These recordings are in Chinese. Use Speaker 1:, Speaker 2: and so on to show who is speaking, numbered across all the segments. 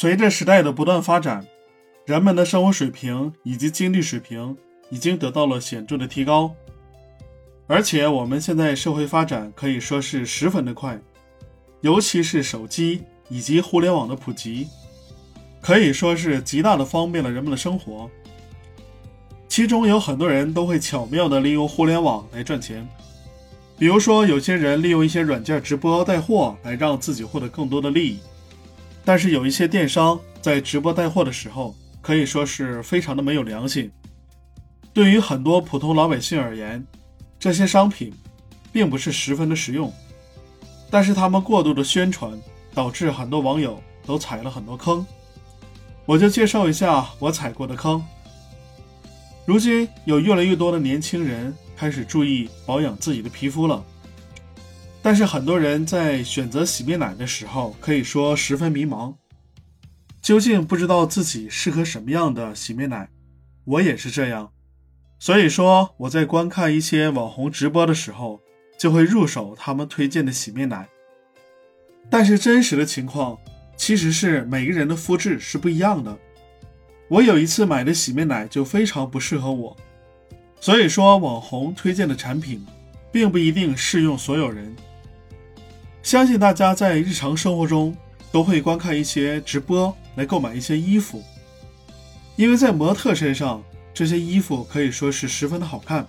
Speaker 1: 随着时代的不断发展，人们的生活水平以及经济水平已经得到了显著的提高，而且我们现在社会发展可以说是十分的快，尤其是手机以及互联网的普及，可以说是极大的方便了人们的生活。其中有很多人都会巧妙地利用互联网来赚钱，比如说有些人利用一些软件直播带货来让自己获得更多的利益。但是有一些电商在直播带货的时候，可以说是非常的没有良心。对于很多普通老百姓而言，这些商品并不是十分的实用，但是他们过度的宣传，导致很多网友都踩了很多坑。我就介绍一下我踩过的坑。如今有越来越多的年轻人开始注意保养自己的皮肤了。但是很多人在选择洗面奶的时候，可以说十分迷茫，究竟不知道自己适合什么样的洗面奶。我也是这样，所以说我在观看一些网红直播的时候，就会入手他们推荐的洗面奶。但是真实的情况其实是每个人的肤质是不一样的。我有一次买的洗面奶就非常不适合我，所以说网红推荐的产品，并不一定适用所有人。相信大家在日常生活中都会观看一些直播来购买一些衣服，因为在模特身上这些衣服可以说是十分的好看，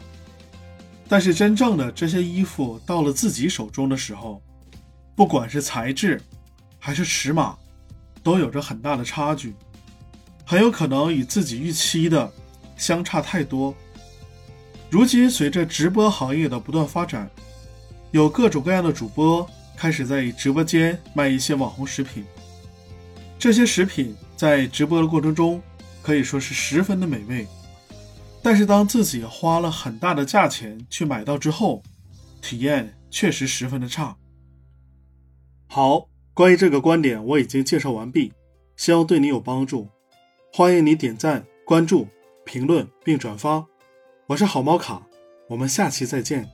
Speaker 1: 但是真正的这些衣服到了自己手中的时候，不管是材质还是尺码，都有着很大的差距，很有可能与自己预期的相差太多。如今随着直播行业的不断发展，有各种各样的主播。开始在直播间卖一些网红食品，这些食品在直播的过程中可以说是十分的美味，但是当自己花了很大的价钱去买到之后，体验确实十分的差。好，关于这个观点我已经介绍完毕，希望对你有帮助，欢迎你点赞、关注、评论并转发。我是好猫卡，我们下期再见。